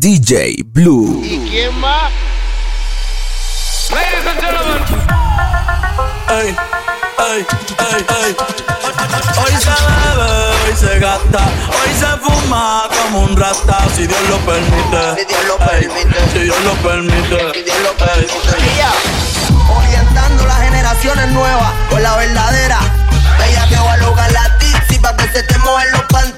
DJ Blue. ¿Y quién más? Ladies and gentlemen. Ey, ey, ey, ey. Hoy se bebe, hoy se gasta, hoy se fuma como un rata, si Dios lo permite. Si Dios lo Ey, permite. Si Dios lo permite. Si Dios lo permite. Orientando las generaciones nuevas con la verdadera. Bella que va a lograr la tipsy pa' que se te mojen los panties.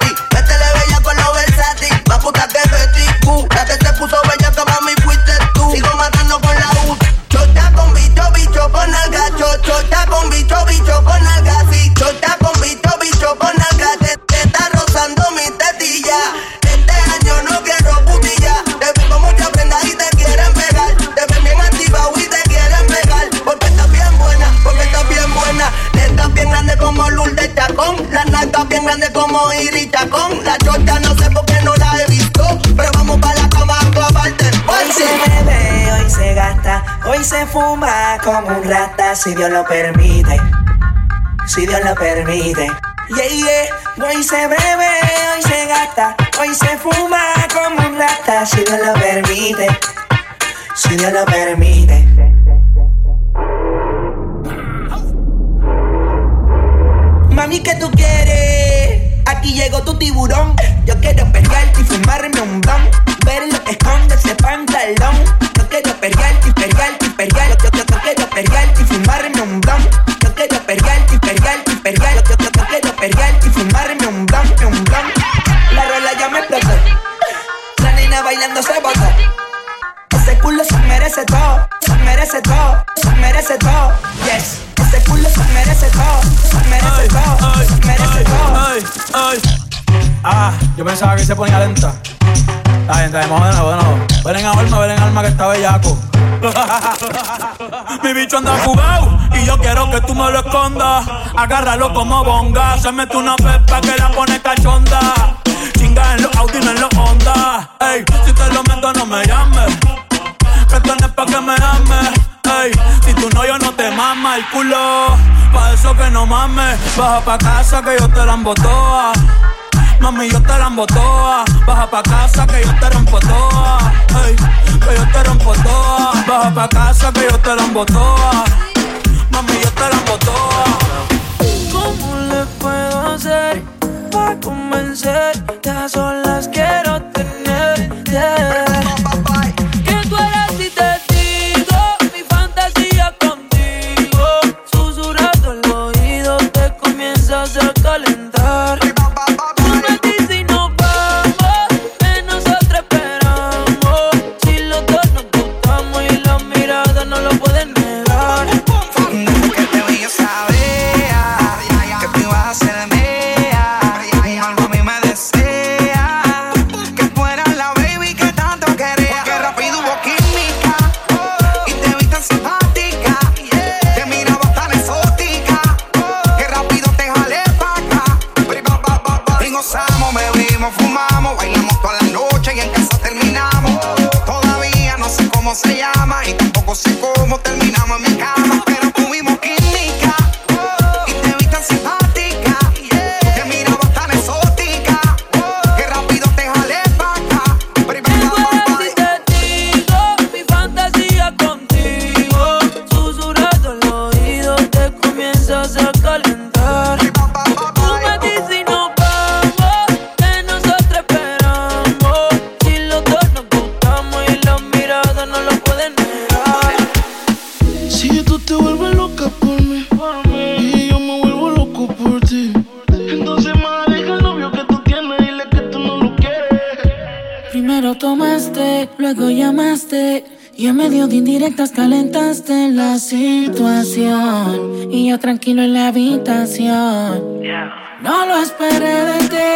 Como un rata, si Dios lo permite. Si Dios lo permite. Yeah, yeah. Hoy se bebe, hoy se gasta, hoy se fuma como un rata, si Dios lo permite. Si Dios lo permite. Mami, ¿qué tú quieres? Aquí llegó tu tiburón. Yo quiero pelearte y fumarme un blon. Ver lo que esconde ese pantalón. Yo quiero pelearte y pelearte y pelearte. Yo, yo, yo quiero pelearte y fumarme un blon. Yo quiero pelearte y pelearte y pelearte. Yo, yo, yo quiero pelearte y fumarme un blon, un blon. La rola ya me explotó. La nena bailando se botó. Ese culo se merece todo, se merece todo, merece todo. Yes, ese culo se merece todo, se merece todo, se merece todo. Ah, yo pensaba que se ponía lenta. La gente de bueno, bueno. Ven en alma, ven en alma que está bellaco. Mi bicho anda jugado y yo quiero que tú me lo escondas. Agárralo como bonga. Se mete una pepa que la pone cachonda. Chinga en los Audi, no en los Honda. Ey, si te lo meto, no me llames. Que esto no es pa' que me ames. El culo. Pa' eso que no mames. Baja pa' casa que yo te la embotoa. Mami, yo te la toa. Baja pa' casa que yo te rompo toa. Ey, que yo te rompo toa. Baja pa' casa que yo te la toa. Mami, yo te la toa. ¿Cómo le puedo hacer para convencerte? A solas quiero y tampoco sé cómo terminamos mi cama, de indirectas calentaste la situación. Y yo tranquilo en la habitación. No lo esperé de ti.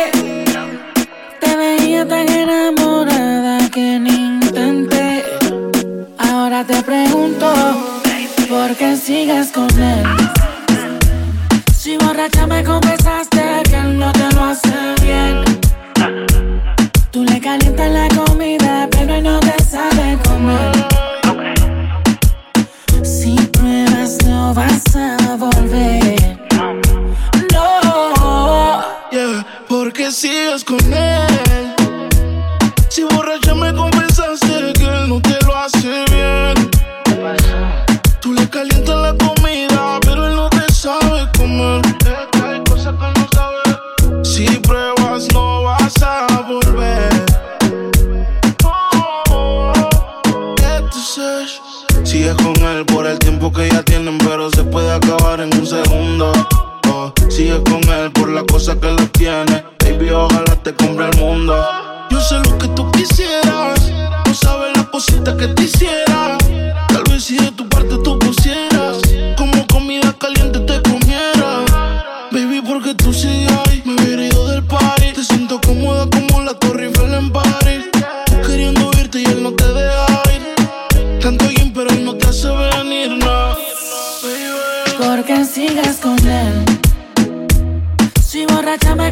Te veía tan enamorada que ni intenté. Ahora te pregunto, ¿por qué sigues con él? Si borracha me confesaste que él no te lo hace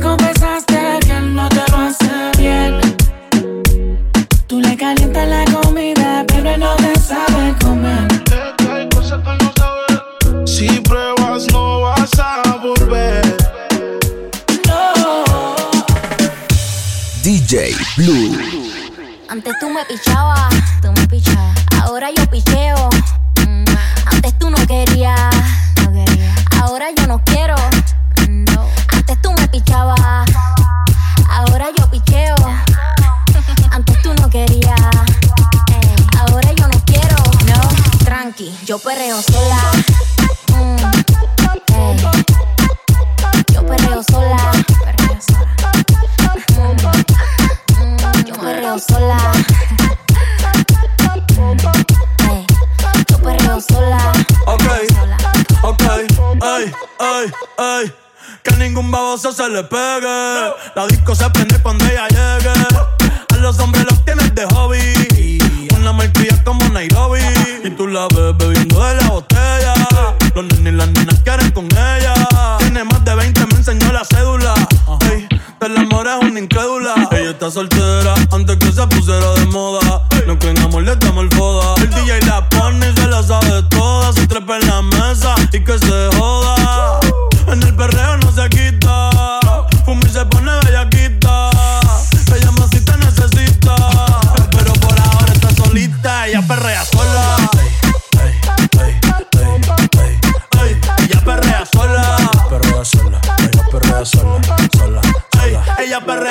me se cuando ella llegue. A los hombres los tienes de hobby. Una marquilla como Nairobi. Y tú la ves bebiendo de la botella. Los nenes y las nenas quieren con ella. Tiene más de 20, me enseñó la cédula. Ey, del amor es una incrédula. Ella está soltera antes que se pusiera de moda. No creen amor, le damos el foda. El DJ la pone y se la sabe toda. Se trepa en la mesa y que se joda.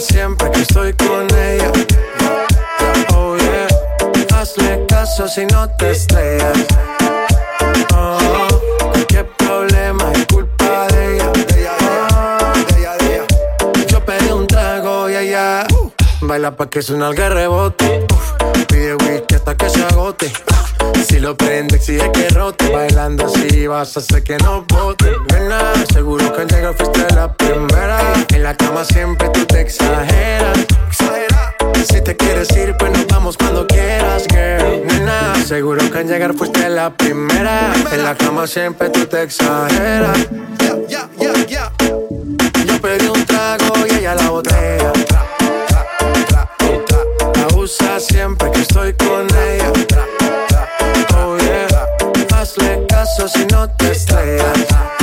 siempre que estoy con ella Oh yeah Hazle caso si no te estrellas Oh, problema es culpa de ella. Ella. Yo pedí un trago y ella baila pa' que suena el rebote. Pide whisky hasta que se agote. Si lo prende, exige que rote. Bailando así vas a hacer que no bote. Nena, seguro que al llegar fuiste la primera. En la cama siempre tú te exageras. Exagera. Si te quieres ir, pues nos vamos cuando quieras, girl. Nena, seguro que al llegar fuiste la primera. En la cama siempre tú te exageras. Yeah, yeah, yeah. Yo pedí un trago y ella la botella. Abusa siempre que estoy con ella. Caso si no te estrellas.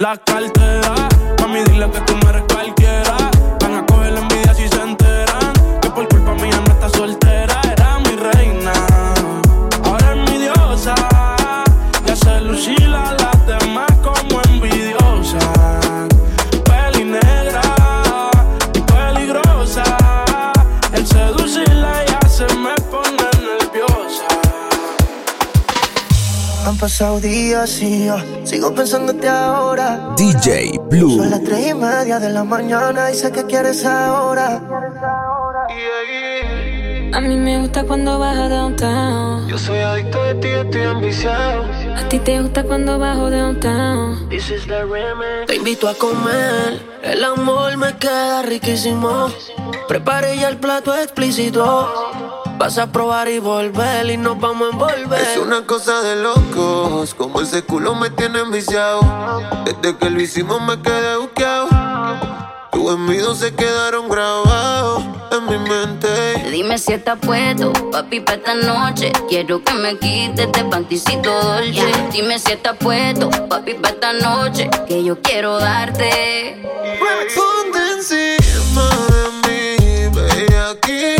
La cartera. Mami, dile que tú me eres cualquiera. Van a coger la envidia si se enteran. Que por culpa mía no está soltera. Era mi reina. Ahora es mi diosa. Ya se lucila las demás como envidiosa. Peli negra peligrosa. El seducirla ya se me pone nerviosa. Han pasado días y yo sigo pensándote ahora. DJ Son Blue. las tres y media de la mañana y sé que quieres ahora. A mí me gusta cuando bajo downtown. Yo soy adicto de ti, estoy ambiciado. A ti te gusta cuando bajo downtown. This is the remix. Te invito a comer, el amor me queda riquísimo. Prepare ya el plato explícito. Vas a probar y volver y nos vamos a envolver. Es una cosa de locos, como ese culo me tiene enviciado. Desde que lo hicimos me quedé buqueado. Tus envidios se quedaron grabados en mi mente. Dime si estás puesto, papi, pa' esta noche. Quiero que me quites este panticito dolce. Dime si estás puesto, papi, pa' esta noche. Que yo quiero darte. Ponte encima de mí, bellaquita. No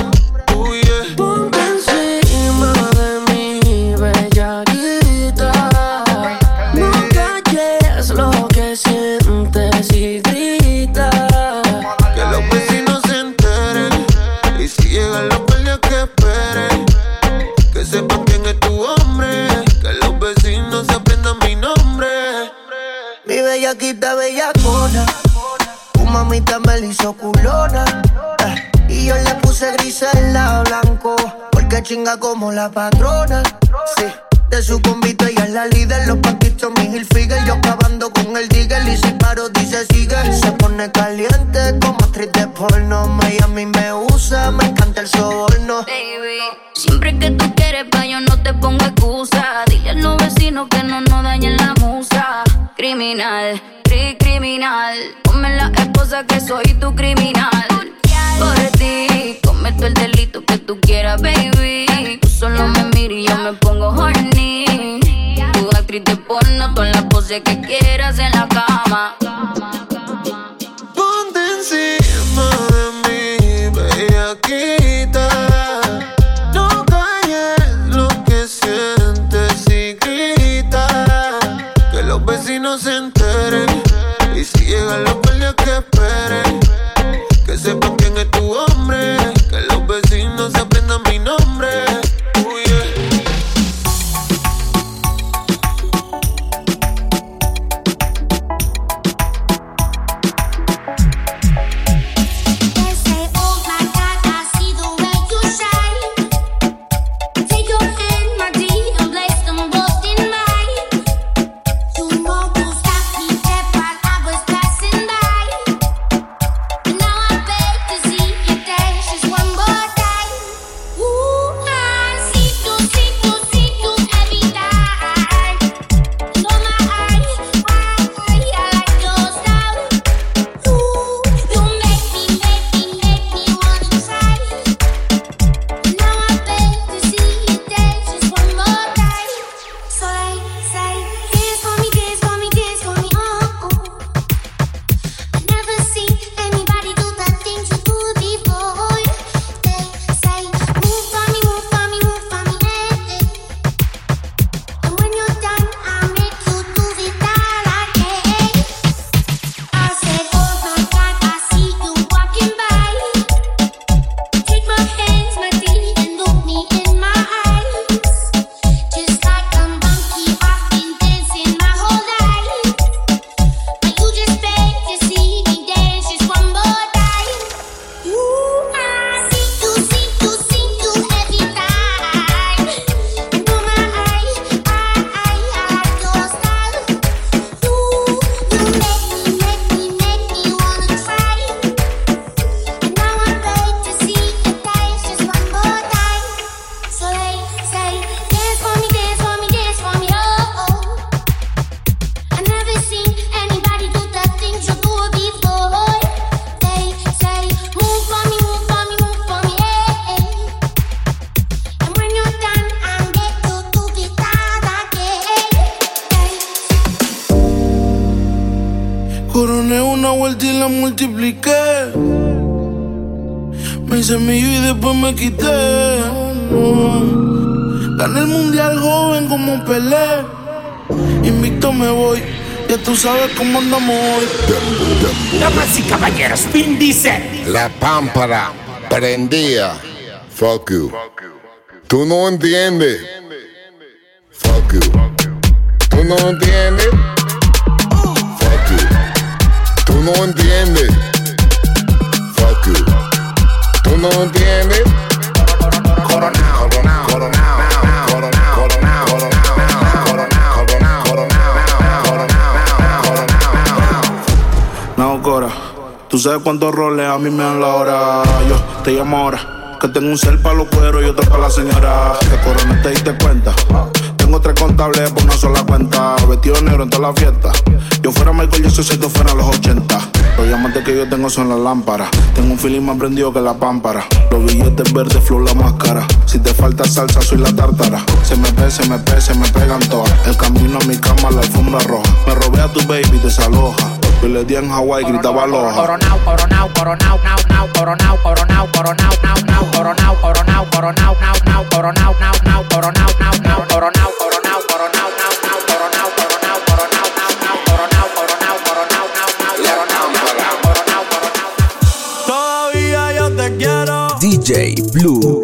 En la blanco. Porque chinga como la patrona. Sí. De su convito ella es la líder, los paquitos mi Hilfiger Yo acabando con el digger y si paro dice sigue Se pone caliente como actriz de porno Miami me usa, me encanta el soborno Baby, siempre que tú quieres, pa' yo no te pongo excusa. Dile a los vecinos que no nos dañen la musa. Criminal, cri criminal. Ponme la esposa que soy tu criminal. Delito que tú quieras, baby. Tú solo me miras y yo me pongo horny. Tu actriz de porno, con la pose que quieras en la cama. Ponte encima de mí, bellaquita. No sabes cómo andamos hoy. Damas y caballeros, Vin dice. La pámpara prendía. Fuck you. Tú no entiendes. Fuck you. Tú no entiendes. Fuck you. Tú no entiendes. Fuck you. Tú no entiendes. Tú sabes cuántos roles a mí me dan la hora. Yo te llamo ahora. Que tengo un cel para los cueros y otro para la señora. Que corona te diste cuenta. Tengo tres contables por una sola cuenta. Vestido negro en toda la fiesta. Yo fuera Michael Jackson si tú fuera los 80. Los diamantes que yo tengo son las lámparas. Tengo un feeling más prendido que la pámpara. Los billetes verdes, flow la máscara. Si te falta salsa, soy la tártara. Se me pe, se me pe, se me pegan todas. El camino a mi cama, la alfombra roja. Me robé a tu baby, desaloja. Yo le di en Hawaii, gritaba loja. Coronao, coronao, coronao, nao, nao, coronao, coronao, coronao, nao, nao, coronao, coronao, coronao, nao, nao, coronao, nao, nao, coronao, nao, nao, coronao, coronao, coronao, nao, nao, coronao, coronao, coronao, nao, nao, coronao, coronao, coronao, nao, nao, coronao, coronao, Todavía yo te quiero, DJ Blue.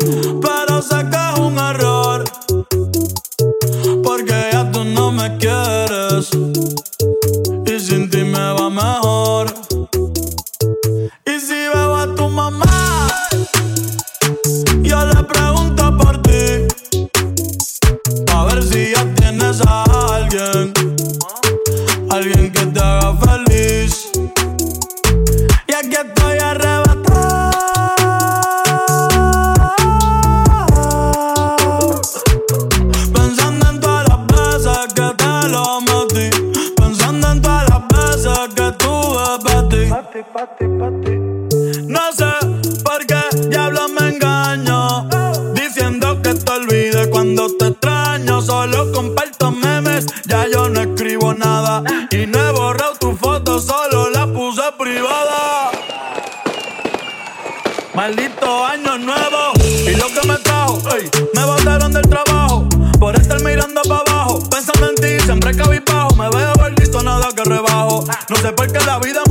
Siempre cabizbajo, me veo gordito, nada que rebajo, no sé por qué la vida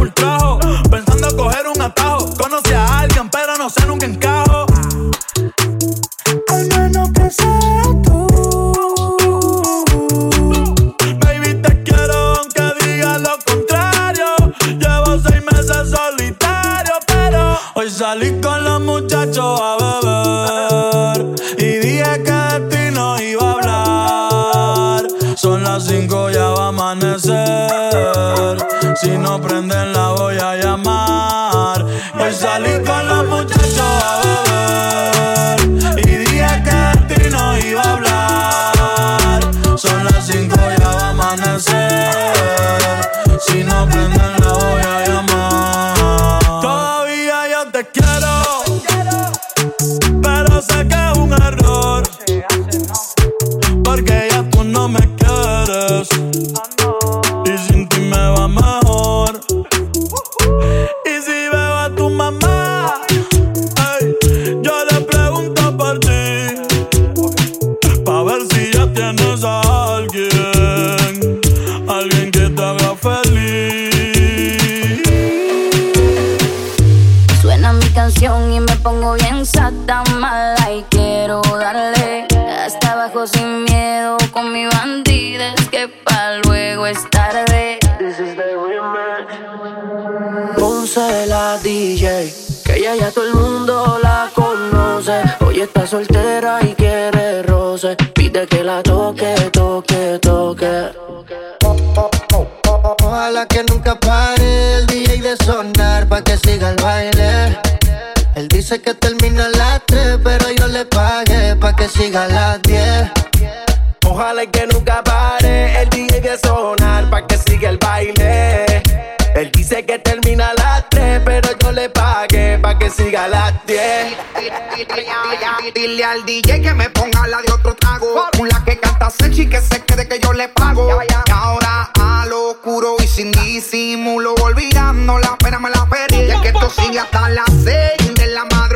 que nunca pare el DJ de sonar pa' que siga el baile. Él dice que termina a las 3, pero yo le pagué pa' que siga a las 10. Ojalá que nunca pare el DJ de sonar pa' que siga el baile. Él dice que termina a las 3, pero yo le pagué pa' que siga a las 10. Dile al DJ que me ponga la de otro trago. Una que canta sexy que se quede que yo le pago. Y ahora a lo oscuro y sin disimulo, olvidando la pena me la perdí. Y es que esto sigue hasta las seis de la madrugada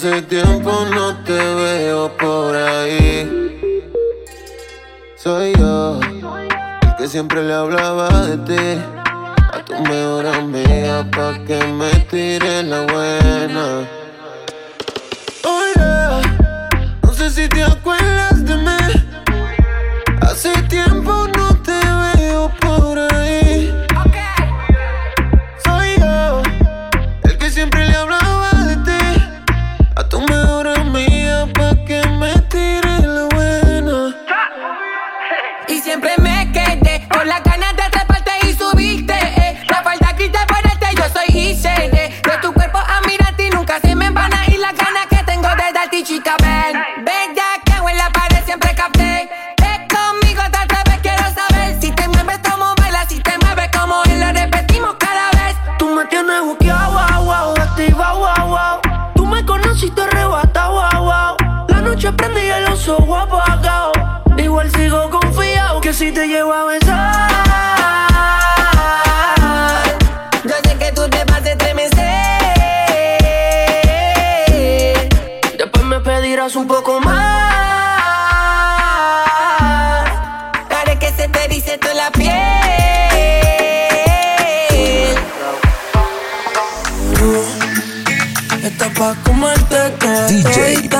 hace tiempo no mi chica, ven. Ven ya que en la pared siempre capté. Ven conmigo, te vez quiero saber. Si te mueves como baila, si te mueves como él, lo repetimos cada vez. Tú me tienes buqueado, wow, wow, activa, wow, wow. Tú me conociste arrebata, wow, wow. La noche prendí el oso, guapo, Igual sigo confiado que si te llevo a ver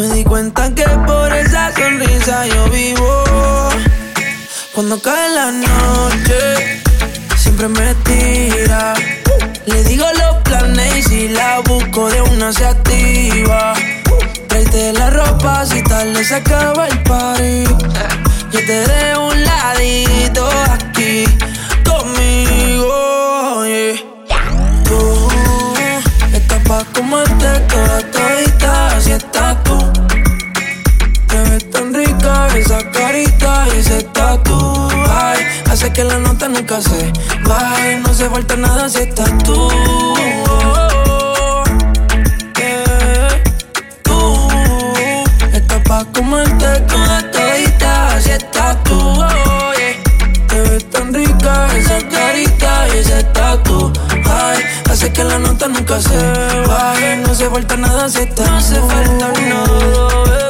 Me di cuenta que por esa sonrisa yo vivo. Cuando cae la noche, siempre me tira. Le digo los planes y si la busco de una se activa. Traite la ropa si tal le acaba el party. Yo te de un ladito aquí conmigo. Tú estás pa' como este te esa carita y ese tatu. Ay, hace que la nota nunca se baje. No se falta nada si estás tú. Yeah. Tú estás pa' comerte toda todita, así estás tú. Oh, yeah. Te ves tan rica esa carita y ese tatu. Ay, hace que la nota nunca se baje. No se falta nada si estás No se falta nada,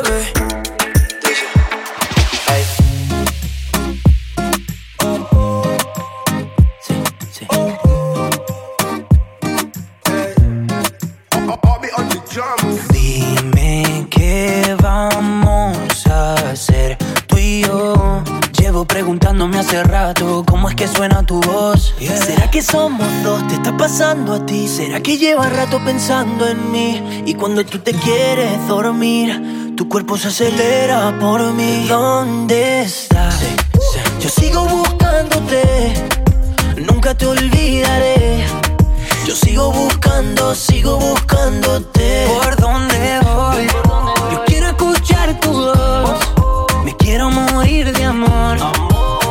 pasando a ti? ¿Será que llevas rato pensando en mí? Y cuando tú te quieres dormir, tu cuerpo se acelera por mí. ¿Dónde estás? Yo sigo buscándote, nunca te olvidaré. Yo sigo buscando, sigo buscándote. ¿Por dónde voy? Yo quiero escuchar tu voz. Me quiero morir de amor.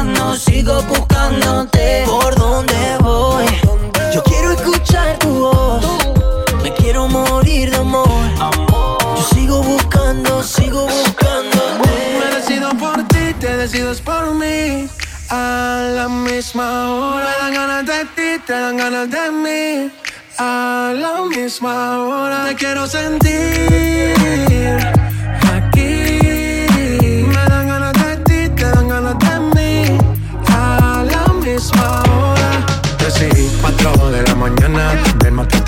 Buscando, sigo buscándote. ¿Por dónde voy? Yo quiero escuchar tu voz. Me quiero morir de amor. Yo sigo buscando, sigo buscándote. Me decido por ti, te decides por mí. A la misma hora. Me dan ganas de ti, te dan ganas de mí. A la misma hora. Te quiero sentir.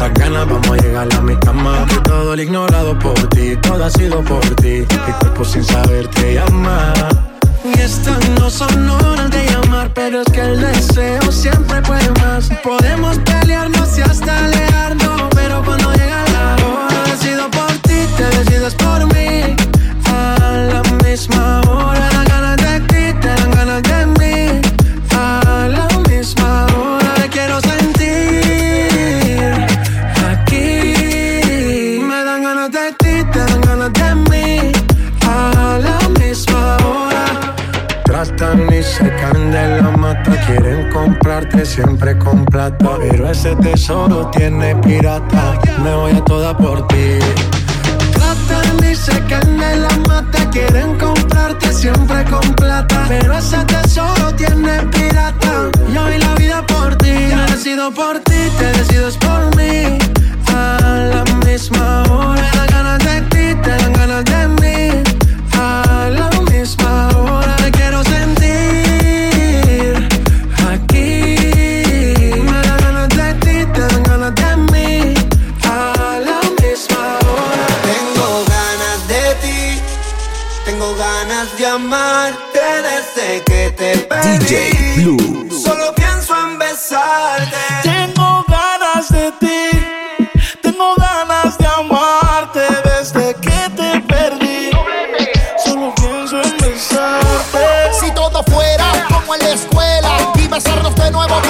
Estas ganas, vamos a llegar a mi cama. Que todo lo ignorado por ti, todo ha sido por ti. Mi cuerpo sin saber te llama. Y estas no son horas de llamar, pero es que el deseo siempre puede más. Podemos pelearnos y hasta alejarnos, plata Pero ese tesoro tiene pirata. Me voy a toda por ti. Tratan y se caen de la mata Quieren comprarte siempre con plata Pero ese tesoro tiene pirata. Yo doy la vida por ti. Me decido por ti, te decides por mí. A la misma hora besarnos de nuevo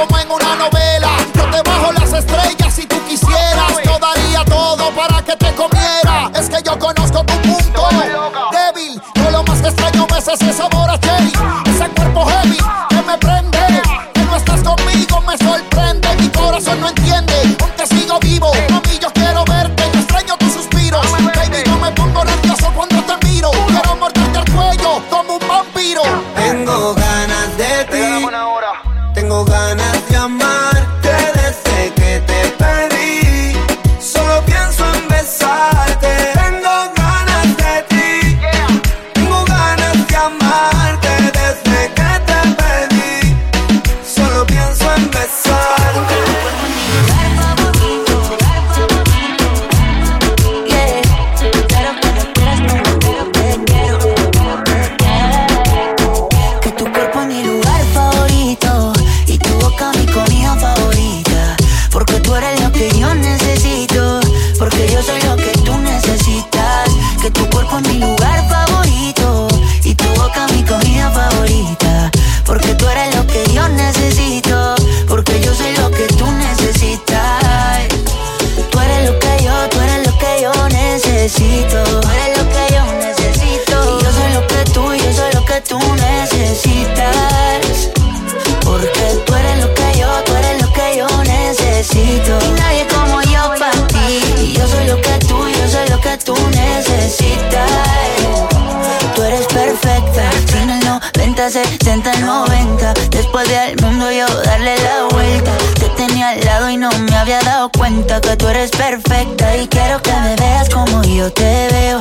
soy lo que tú necesitas. Que tu cuerpo es mi lugar 90, 60, 90. Después del mundo yo darle la vuelta. Te tenía al lado y no me había dado cuenta que tú eres perfecta. Y quiero que me veas como yo te veo.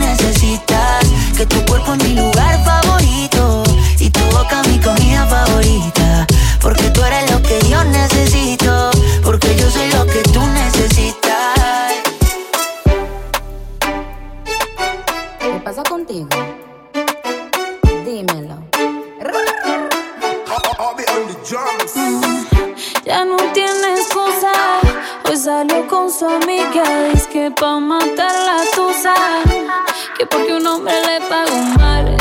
Que tu cuerpo es mi lugar favorito. Y tu boca mi comida favorita. Porque tú eres lo que yo necesito. Porque yo soy lo que tú necesitas. ¿Qué pasa contigo? Dímelo. Mm, Ya no tiene excusa. Hoy salió con su amiga. Dice que pa' matar la tusa. Que porque un hombre le pagó mal.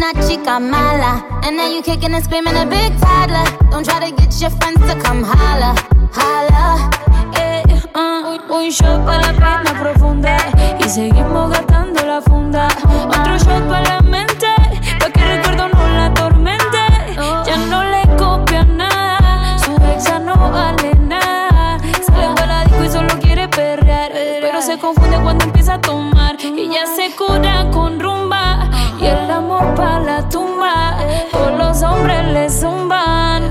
Una chica mala. And now you kicking and screaming a big toddler. Don't try to get your friends to come holla, holla. Eh, ah, un, shot para la pena profunda y seguimos gastando la funda. Otro shot para la mente, pa' que el recuerdo no la atormente. Ya no le copia nada, su exa no vale nada. Sale para la disco y solo quiere perrear, pero se confunde cuando empieza a tomar y ya se cura con rumba y el amor para la tumba. Por los hombres le zumban,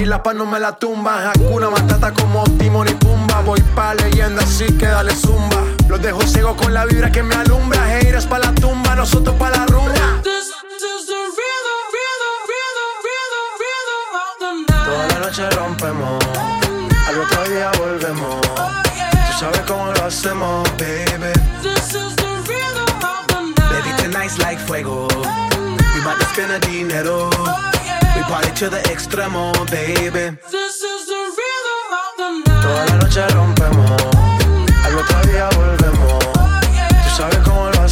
Y la paz no me la tumba. Hakuna Matata como Timon y Pumba. Voy pa' leyenda así que dale zumba. Los dejo ciego con la vibra que me alumbra. Haters pa' la tumba, nosotros pa' la rumba. Toda la noche rompemos, al otro día volvemos. Tú sabes cómo lo hacemos, baby. Baby, tonight's like fuego. We bout to spend a dinero. We party to the extremo, baby. This is the rhythm of the night. Toda la noche rompemos. Al otro día volvemos. Tú sabes cómo lo